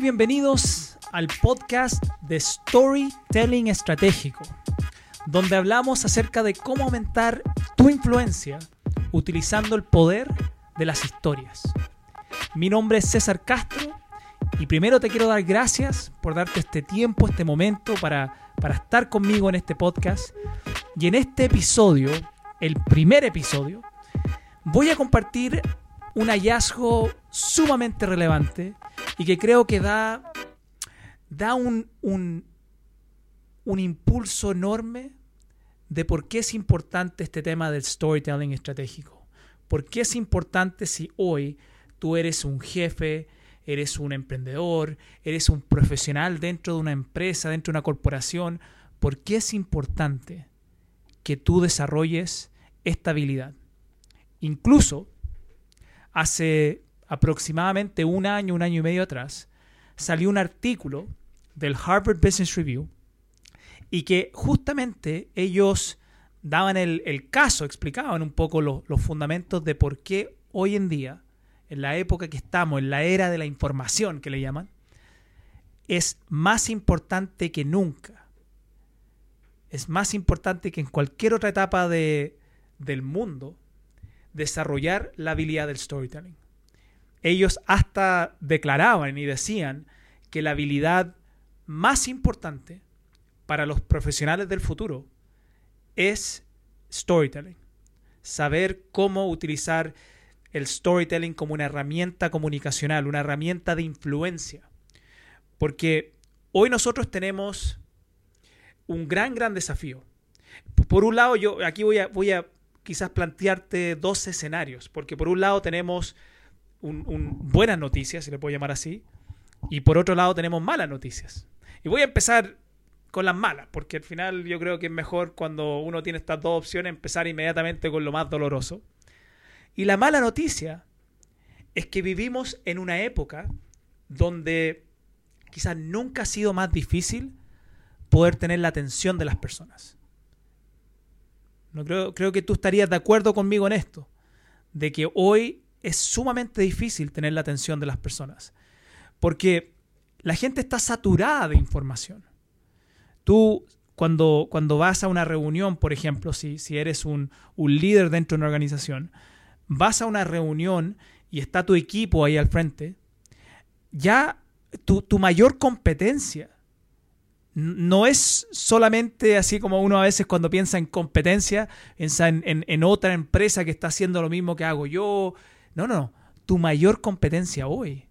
Bienvenidos al podcast de Storytelling Estratégico, donde hablamos acerca de cómo aumentar tu influencia utilizando el poder de las historias. Mi nombre es César Castro y primero te quiero dar gracias por darte este tiempo, este momento para, para estar conmigo en este podcast. Y en este episodio, el primer episodio, voy a compartir un hallazgo sumamente relevante y que creo que da, da un, un, un impulso enorme de por qué es importante este tema del storytelling estratégico. ¿Por qué es importante si hoy tú eres un jefe, eres un emprendedor, eres un profesional dentro de una empresa, dentro de una corporación? ¿Por qué es importante que tú desarrolles esta habilidad? Incluso hace aproximadamente un año, un año y medio atrás, salió un artículo del Harvard Business Review y que justamente ellos daban el, caso, explicaban un poco lo, los fundamentos de por qué hoy en día, en la época que estamos, en la era de la información que le llaman, es más importante que nunca. Es más importante que en cualquier otra etapa de, del mundo desarrollar la habilidad del storytelling. Ellos hasta declaraban y decían que la habilidad más importante para los profesionales del futuro es storytelling. Saber cómo utilizar el storytelling como una herramienta comunicacional, una herramienta de influencia. Porque hoy nosotros tenemos un gran, gran desafío. Por un lado, yo aquí voy a, voy a quizás plantearte dos escenarios, porque por un lado tenemos un, un, buenas noticias, si le puedo llamar así, y por otro lado tenemos malas noticias. Y voy a empezar con las malas, porque al final yo creo que es mejor cuando uno tiene estas dos opciones empezar inmediatamente con lo más doloroso. Y la mala noticia es que vivimos en una época donde quizás nunca ha sido más difícil poder tener la atención de las personas. No creo, creo que tú estarías de acuerdo conmigo en esto, de que hoy es sumamente difícil tener la atención de las personas, porque la gente está saturada de información. Tú, cuando, cuando vas a una reunión, por ejemplo, si, si eres un, un líder dentro de una organización, vas a una reunión y está tu equipo ahí al frente, ya tu, tu mayor competencia no es solamente así como uno a veces cuando piensa en competencia, piensa en, en, en, otra empresa que está haciendo lo mismo que hago yo. No, no, tu mayor competencia hoy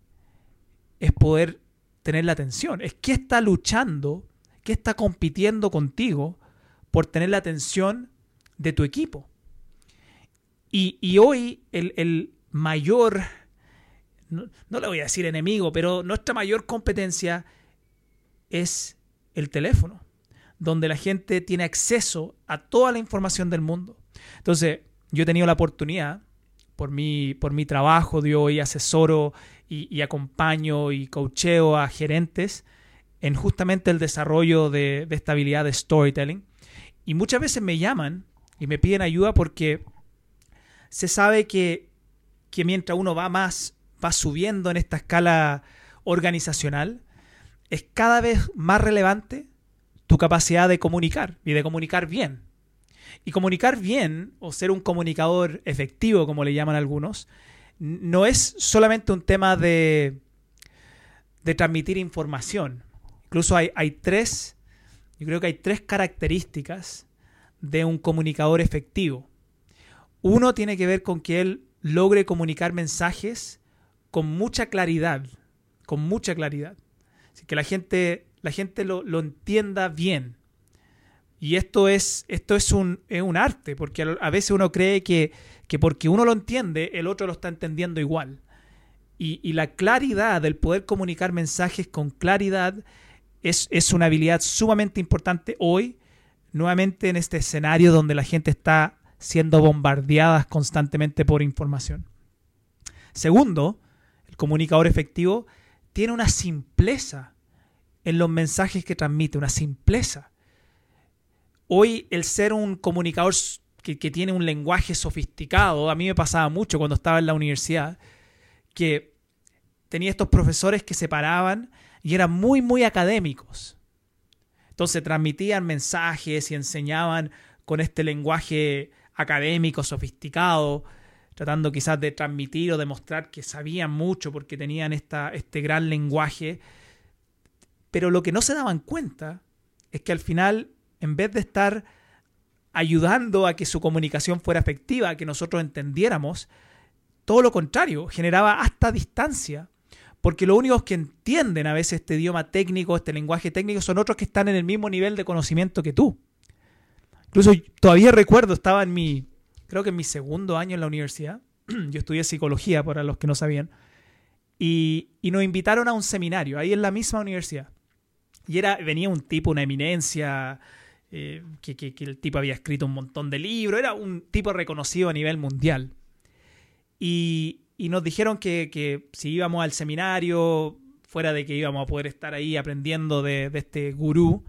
es poder tener la atención. Es que está luchando, que está compitiendo contigo por tener la atención de tu equipo. Y, y hoy el, el mayor, no, no le voy a decir enemigo, pero nuestra mayor competencia es el teléfono, donde la gente tiene acceso a toda la información del mundo. Entonces, yo he tenido la oportunidad, por mi, por mi trabajo, de hoy asesoro y, acompaño y coacheo a gerentes en justamente el desarrollo de, de esta habilidad de storytelling. Y muchas veces me llaman y me piden ayuda porque se sabe que, que mientras uno va más, va subiendo en esta escala organizacional, es cada vez más relevante tu capacidad de comunicar y de comunicar bien. Y comunicar bien, o ser un comunicador efectivo, como le llaman algunos, no es solamente un tema de, de transmitir información. Incluso hay, hay tres, yo creo que hay tres características de un comunicador efectivo. Uno tiene que ver con que él logre comunicar mensajes con mucha claridad, con mucha claridad que la gente, la gente lo, lo entienda bien. Y esto es, esto es un, es un arte, porque a, veces uno cree que, que, porque uno lo entiende, el otro lo está entendiendo igual. Y, la claridad, el poder comunicar mensajes con claridad, es, es, una habilidad sumamente importante hoy, nuevamente en este escenario donde la gente está siendo bombardeada constantemente por información. Segundo, el comunicador efectivo tiene una simpleza en los mensajes que transmite, una simpleza. Hoy el ser un comunicador que, tiene un lenguaje sofisticado, a mí me pasaba mucho cuando estaba en la universidad, que tenía estos profesores que se paraban y eran muy, muy académicos. Entonces transmitían mensajes y enseñaban con este lenguaje académico, sofisticado, tratando quizás de transmitir o demostrar que sabían mucho porque tenían esta, este gran lenguaje. Pero lo que no se daban cuenta es que al final, en vez de estar ayudando a que su comunicación fuera efectiva, que nosotros entendiéramos, todo lo contrario, generaba hasta distancia. Porque los únicos que entienden a veces este idioma técnico, este lenguaje técnico, son otros que están en el mismo nivel de conocimiento que tú. Incluso todavía recuerdo, estaba en mi, creo que en mi segundo año en la universidad, yo estudié psicología para los que no sabían, y, nos invitaron a un seminario ahí en la misma universidad. Y era, venía un tipo, una eminencia, eh, que, el tipo había escrito un montón de libros, era un tipo reconocido a nivel mundial. Y, y nos dijeron que, si íbamos al seminario, fuera de que íbamos a poder estar ahí aprendiendo de, este gurú,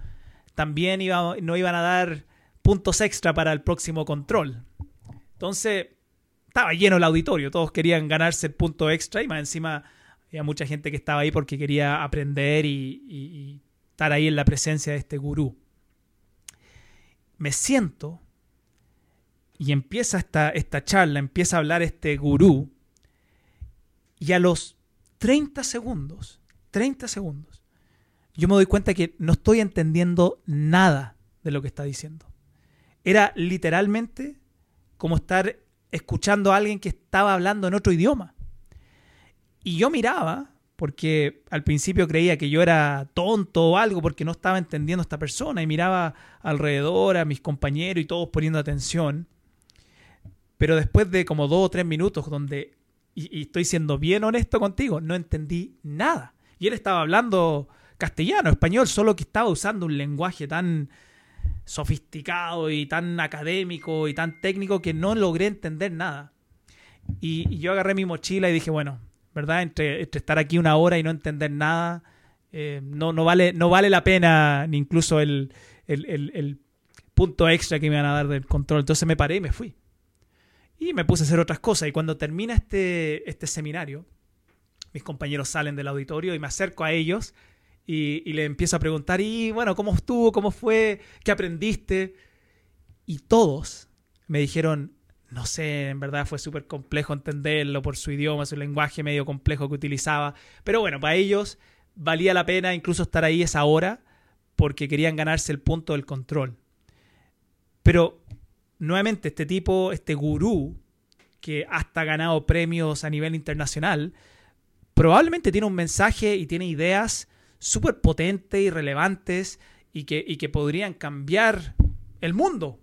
también iba, nos iban a dar puntos extra para el próximo control. Entonces, estaba lleno el auditorio, todos querían ganarse el punto extra y más encima había mucha gente que estaba ahí porque quería aprender y, estar ahí en la presencia de este gurú. Me siento y empieza esta, esta charla, empieza a hablar este gurú y a los 30 segundos, 30 segundos, yo me doy cuenta que no estoy entendiendo nada de lo que está diciendo. Era literalmente como estar escuchando a alguien que estaba hablando en otro idioma. Y yo miraba, porque al principio creía que yo era tonto o algo porque no estaba entendiendo a esta persona y miraba alrededor a mis compañeros y todos poniendo atención. Pero después de como dos o tres minutos donde, y, estoy siendo bien honesto contigo, no entendí nada. Y él estaba hablando castellano, español, solo que estaba usando un lenguaje tan sofisticado y tan académico y tan técnico que no logré entender nada. Y, yo agarré mi mochila y dije, bueno, ¿verdad? Entre, estar aquí una hora y no entender nada, eh, no, no, vale, no vale la pena ni incluso el, el, punto extra que me van a dar del control. Entonces me paré y me fui. Y me puse a hacer otras cosas. Y cuando termina este, este seminario, mis compañeros salen del auditorio y me acerco a ellos y, le empiezo a preguntar, y bueno, ¿cómo estuvo? ¿Cómo fue? ¿Qué aprendiste? Y todos me dijeron, no sé, en verdad fue súper complejo entenderlo por su idioma, su lenguaje medio complejo que utilizaba. Pero bueno, para ellos valía la pena incluso estar ahí esa hora porque querían ganarse el punto del control. Pero nuevamente este tipo, este gurú, que hasta ha ganado premios a nivel internacional, probablemente tiene un mensaje y tiene ideas súper potentes y relevantes y que, y que podrían cambiar el mundo.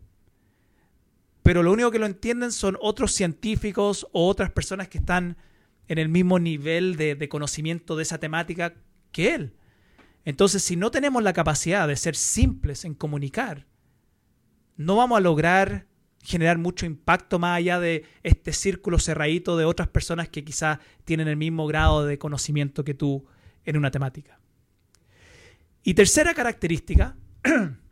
Pero lo único que lo entienden son otros científicos o otras personas que están en el mismo nivel de, conocimiento de esa temática que él. Entonces, si no tenemos la capacidad de ser simples en comunicar, no vamos a lograr generar mucho impacto más allá de este círculo cerradito de otras personas que quizás tienen el mismo grado de conocimiento que tú en una temática. Y tercera característica,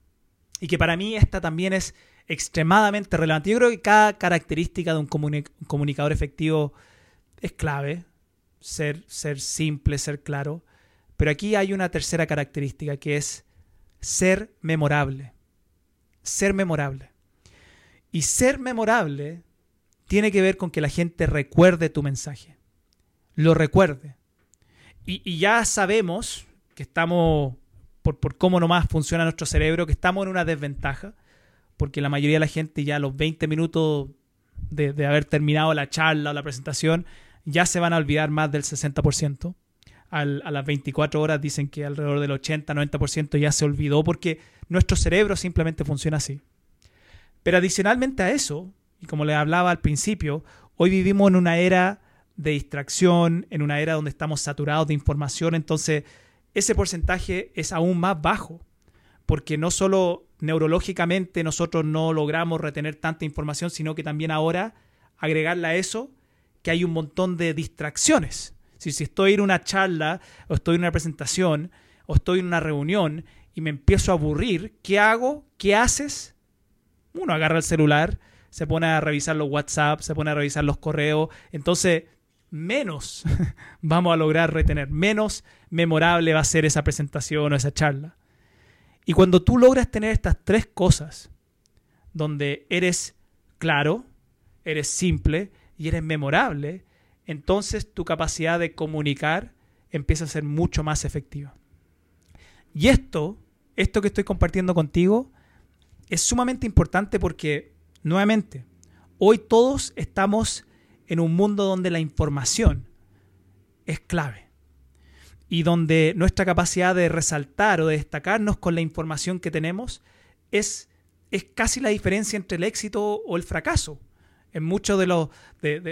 y que para mí esta también es extremadamente relevante. Yo creo que cada característica de un, comunicador efectivo es clave, ser, ser simple, ser claro. Pero aquí hay una tercera característica que es ser memorable. Ser memorable. Y ser memorable tiene que ver con que la gente recuerde tu mensaje. Lo recuerde. Y, y ya sabemos que estamos por, por cómo nomás funciona nuestro cerebro, que estamos en una desventaja, porque la mayoría de la gente ya a los 20 minutos de, haber terminado la charla o la presentación, ya se van a olvidar más del 60%. Al, a las 24 horas dicen que alrededor del 80-90% ya se olvidó porque nuestro cerebro simplemente funciona así. Pero adicionalmente a eso, y como les hablaba al principio, hoy vivimos en una era de distracción, en una era donde estamos saturados de información, entonces ese porcentaje es aún más bajo, porque no solo neurológicamente nosotros no logramos retener tanta información, sino que también ahora agregarle a eso que hay un montón de distracciones. Si, si estoy en una charla o estoy en una presentación o estoy en una reunión y me empiezo a aburrir, ¿qué hago? ¿Qué haces? Uno agarra el celular, se pone a revisar los WhatsApp, se pone a revisar los correos, entonces menos vamos a lograr retener, menos memorable va a ser esa presentación o esa charla. Y cuando tú logras tener estas tres cosas, donde eres claro, eres simple y eres memorable, entonces tu capacidad de comunicar empieza a ser mucho más efectiva. Y esto, esto que estoy compartiendo contigo, es sumamente importante porque, nuevamente, hoy todos estamos en un mundo donde la información es clave y donde nuestra capacidad de resaltar o de destacarnos con la información que tenemos es, es casi la diferencia entre el éxito o el fracaso. En muchos de los,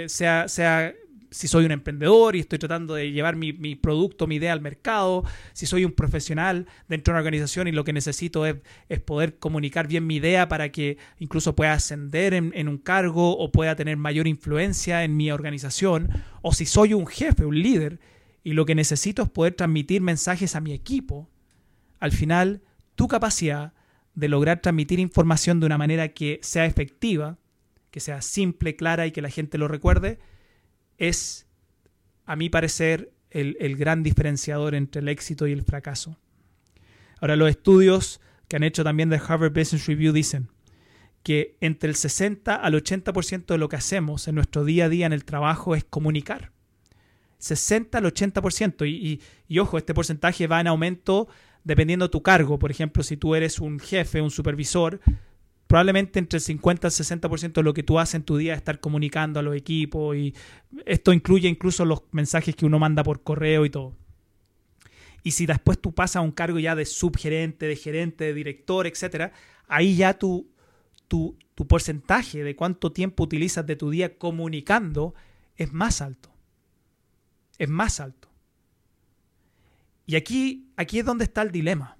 sea, sea si soy un emprendedor y estoy tratando de llevar mi, producto, mi idea al mercado, si soy un profesional dentro de una organización y lo que necesito es, poder comunicar bien mi idea para que incluso pueda ascender en, en, un cargo o pueda tener mayor influencia en mi organización, o si soy un jefe, un líder, y lo que necesito es poder transmitir mensajes a mi equipo, al final tu capacidad de lograr transmitir información de una manera que sea efectiva, que sea simple, clara y que la gente lo recuerde, es, a mi parecer, el, gran diferenciador entre el éxito y el fracaso. Ahora, los estudios que han hecho también de Harvard Business Review dicen que entre el 60 al 80% de lo que hacemos en nuestro día a día en el trabajo es comunicar. 60 al 80%. Y, y, y, ojo, este porcentaje va en aumento dependiendo de tu cargo. Por ejemplo, si tú eres un jefe, un supervisor, probablemente entre el 50 y el 60% de lo que tú haces en tu día es estar comunicando a los equipos y esto incluye incluso los mensajes que uno manda por correo y todo. Y si después tú pasas a un cargo ya de subgerente, de gerente, de director, etc., ahí ya tu, tu, tu porcentaje de cuánto tiempo utilizas de tu día comunicando es más alto. Es más alto. Y aquí, aquí es donde está el dilema.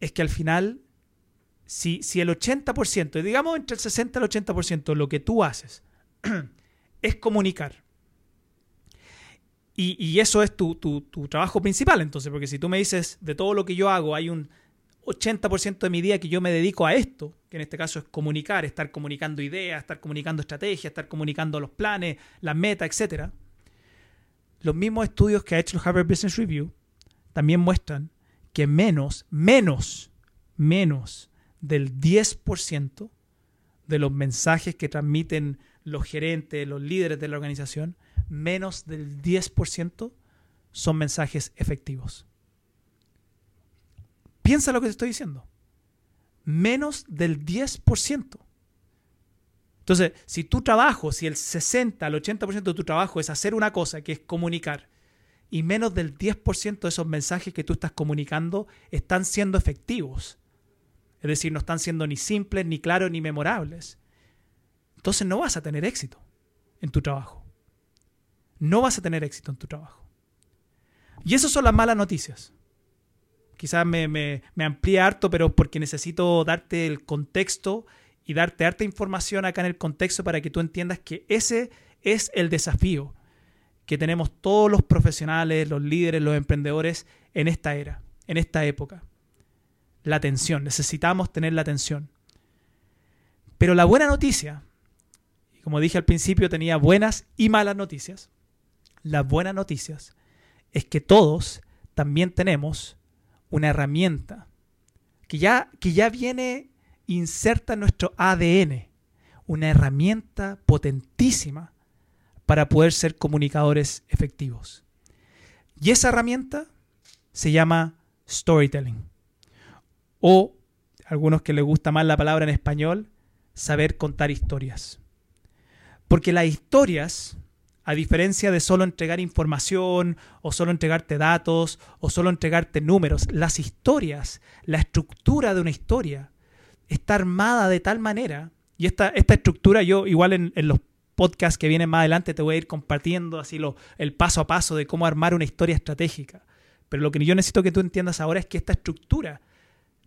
Es que al final si, el 80%, digamos entre el 60 y el 80% de lo que tú haces es comunicar, y, eso es tu, trabajo principal, entonces, porque si tú me dices, de todo lo que yo hago, hay un 80% de mi día que yo me dedico a esto, que en este caso es comunicar, estar comunicando ideas, estar comunicando estrategias, estar comunicando los planes, las metas, etc. Los mismos estudios que ha hecho el Harvard Business Review también muestran que menos, menos, menos del 10% de los mensajes que transmiten los gerentes, los líderes de la organización, menos del 10% son mensajes efectivos. Piensa lo que te estoy diciendo. Menos del 10%. Entonces, si tu trabajo, si el 60 al 80% de tu trabajo es hacer una cosa, que es comunicar, y menos del 10% de esos mensajes que tú estás comunicando están siendo efectivos, es decir, no están siendo ni simples, ni claros, ni memorables. Entonces no vas a tener éxito en tu trabajo. No vas a tener éxito en tu trabajo. Y esas son las malas noticias. Quizás me, me, amplíe harto, pero porque necesito darte el contexto y darte harta información acá en el contexto para que tú entiendas que ese es el desafío que tenemos todos los profesionales, los líderes, los emprendedores en esta era, en esta época la atención, necesitamos tener la atención. Pero la buena noticia, como dije al principio, tenía buenas y malas noticias. Las buenas noticias es que todos también tenemos una herramienta que ya, que ya viene inserta en nuestro ADN, una herramienta potentísima para poder ser comunicadores efectivos. Y esa herramienta se llama storytelling o algunos que les gusta más la palabra en español, saber contar historias. Porque las historias, a diferencia de solo entregar información o solo entregarte datos o solo entregarte números, las historias, la estructura de una historia está armada de tal manera, y esta, esta estructura yo igual en, los podcasts que vienen más adelante te voy a ir compartiendo así lo, el paso a paso de cómo armar una historia estratégica. Pero lo que yo necesito que tú entiendas ahora es que esta estructura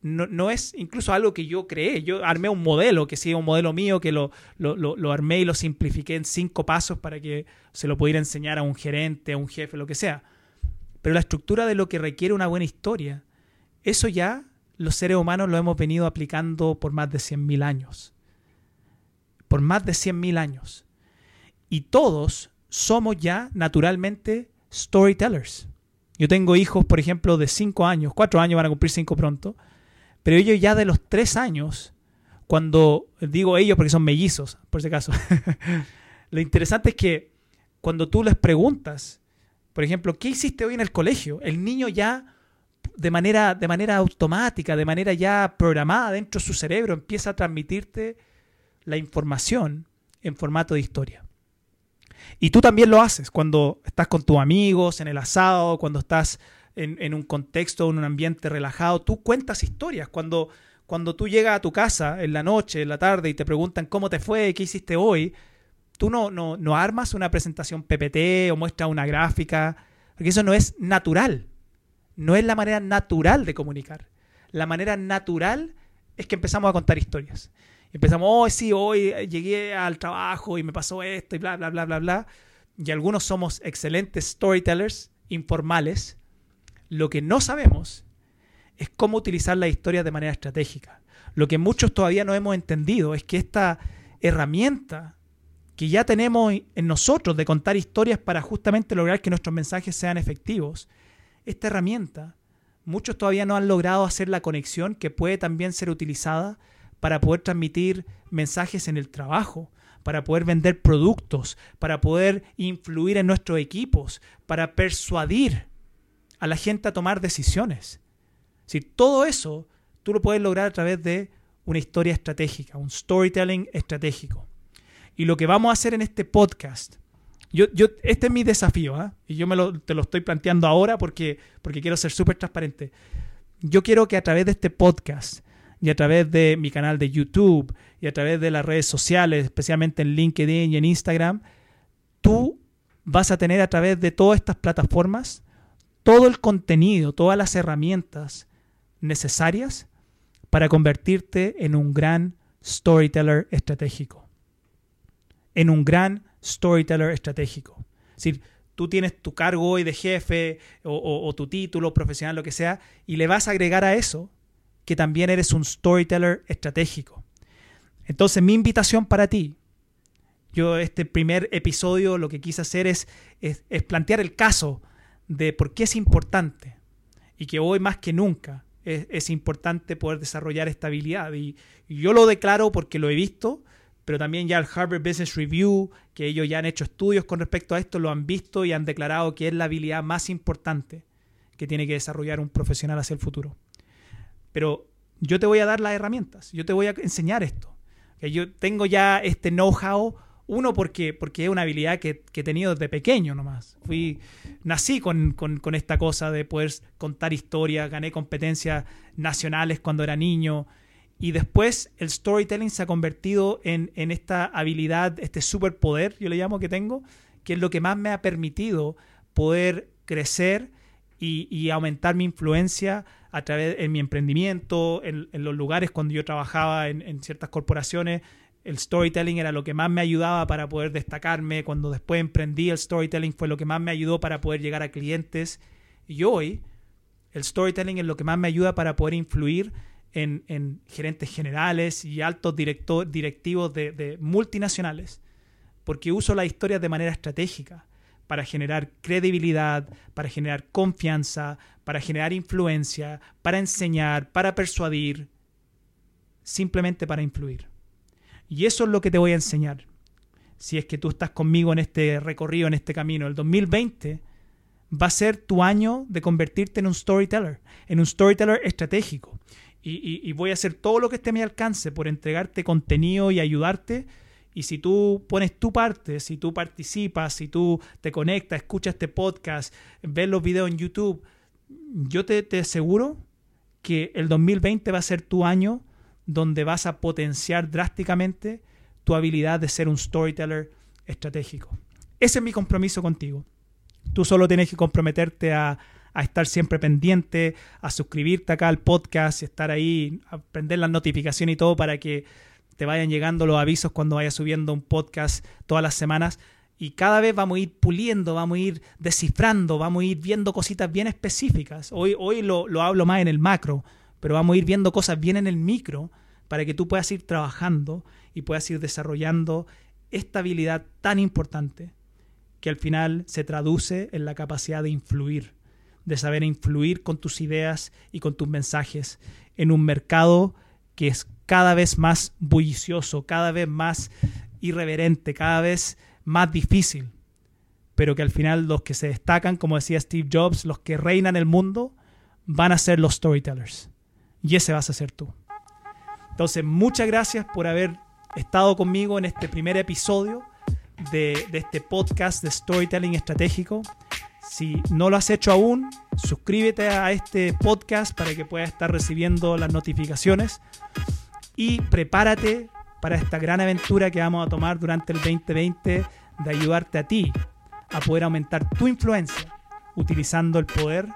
no, es incluso algo que yo creé. Yo armé un modelo, que sí, un modelo mío, que lo, lo, armé y lo simplifiqué en cinco pasos para que se lo pudiera enseñar a un gerente, a un jefe, lo que sea. Pero la estructura de lo que requiere una buena historia, eso ya los seres humanos lo hemos venido aplicando por más de 100.000 años. Por más de 100.000 años. Y todos somos ya naturalmente storytellers. Yo tengo hijos, por ejemplo, de 5 años, 4 años van a cumplir 5 pronto, pero ellos ya de los 3 años, cuando digo ellos porque son mellizos, por si acaso, lo interesante es que cuando tú les preguntas, por ejemplo, ¿qué hiciste hoy en el colegio? El niño ya de manera, de manera automática, de manera ya programada dentro de su cerebro, empieza a transmitirte la información en formato de historia. Y tú también lo haces cuando estás con tus amigos, en el asado, cuando estás en, un contexto, en un ambiente relajado. Tú cuentas historias. Cuando, cuando tú llegas a tu casa en la noche, en la tarde y te preguntan cómo te fue, qué hiciste hoy, tú no, no, no armas una presentación PPT o muestras una gráfica, porque eso no es natural. No es la manera natural de comunicar. La manera natural es que empezamos a contar historias. Empezamos, oh, sí, hoy llegué al trabajo y me pasó esto y bla, bla, bla, bla, bla. Y algunos somos excelentes storytellers informales. Lo que no sabemos es cómo utilizar la historia de manera estratégica. Lo que muchos todavía no hemos entendido es que esta herramienta que ya tenemos en nosotros de contar historias para justamente lograr que nuestros mensajes sean efectivos, esta herramienta, muchos todavía no han logrado hacer la conexión que puede también ser utilizada para poder transmitir mensajes en el trabajo, para poder vender productos, para poder influir en nuestros equipos, para persuadir a la gente a tomar decisiones. Si todo eso tú lo puedes lograr a través de una historia estratégica, un storytelling estratégico. Y lo que vamos a hacer en este podcast, yo, yo, este es mi desafío, ¿ah? y yo me te lo estoy planteando ahora porque, porque quiero ser súper transparente. Yo quiero que a través de este podcast y a través de mi canal de YouTube y a través de las redes sociales, especialmente en LinkedIn y en Instagram, tú vas a tener a través de todas estas plataformas todo el contenido, todas las herramientas necesarias para convertirte en un gran storyteller estratégico. En un gran storyteller estratégico. Es decir, tú tienes tu cargo hoy de jefe o, tu título profesional, lo que sea, y le vas a agregar a eso que también eres un storyteller estratégico. Entonces mi invitación para ti, yo este primer episodio lo que quise hacer es, plantear el caso de por qué es importante y que hoy más que nunca es, importante poder desarrollar esta habilidad. Y, yo lo declaro porque lo he visto, pero también ya el Harvard Business Review, que ellos ya han hecho estudios con respecto a esto, lo han visto y han declarado que es la habilidad más importante que tiene que desarrollar un profesional hacia el futuro. Pero yo te voy a dar las herramientas, yo te voy a enseñar esto. Que yo tengo ya este know-how, uno porque, porque es una habilidad que, he tenido desde pequeño nomás. Fui, nací con, esta cosa de poder contar historias, gané competencias nacionales cuando era niño. Y después el storytelling se ha convertido en, esta habilidad, este superpoder, yo le llamo que tengo, que es lo que más me ha permitido poder crecer y aumentar mi influencia a través en mi emprendimiento, en, los lugares cuando yo trabajaba en, ciertas corporaciones, el storytelling era lo que más me ayudaba para poder destacarme. Cuando después emprendí el storytelling fue lo que más me ayudó para poder llegar a clientes. Y hoy el storytelling es lo que más me ayuda para poder influir en, gerentes generales y altos directivos de multinacionales. Porque uso la historia de manera estratégica para generar credibilidad, para generar confianza, para generar influencia, para enseñar, para persuadir, simplemente para influir. Y eso es lo que te voy a enseñar. Si es que tú estás conmigo en este recorrido, en este camino, el 2020 va a ser tu año de convertirte en un storyteller, en un storyteller estratégico. Y, voy a hacer todo lo que esté a mi alcance por entregarte contenido y ayudarte y si tú pones tu parte, si tú participas, si tú te conectas, escuchas este podcast, ves los videos en YouTube, yo te, te aseguro que el 2020 va a ser tu año donde vas a potenciar drásticamente tu habilidad de ser un storyteller estratégico. Ese es mi compromiso contigo. Tú solo tienes que comprometerte a, estar siempre pendiente, a suscribirte acá al podcast estar ahí, a prender las notificaciones y todo para que te vayan llegando los avisos cuando vaya subiendo un podcast todas las semanas. Y cada vez vamos a ir puliendo, vamos a ir descifrando, vamos a ir viendo cositas bien específicas. Hoy, hoy lo, lo hablo más en el macro, pero vamos a ir viendo cosas bien en el micro para que tú puedas ir trabajando y puedas ir desarrollando esta habilidad tan importante que al final se traduce en la capacidad de influir, de saber influir con tus ideas y con tus mensajes en un mercado que es cada vez más bullicioso, cada vez más irreverente, cada vez más difícil, pero que al final los que se destacan, como decía Steve Jobs, los que reinan el mundo, van a ser los storytellers. Y ese vas a ser tú. Entonces, muchas gracias por haber estado conmigo en este primer episodio de, este podcast de Storytelling Estratégico. Si no lo has hecho aún, suscríbete a este podcast para que puedas estar recibiendo las notificaciones y prepárate para esta gran aventura que vamos a tomar durante el 2020 de ayudarte a ti a poder aumentar tu influencia utilizando el poder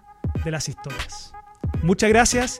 de las historias. Muchas gracias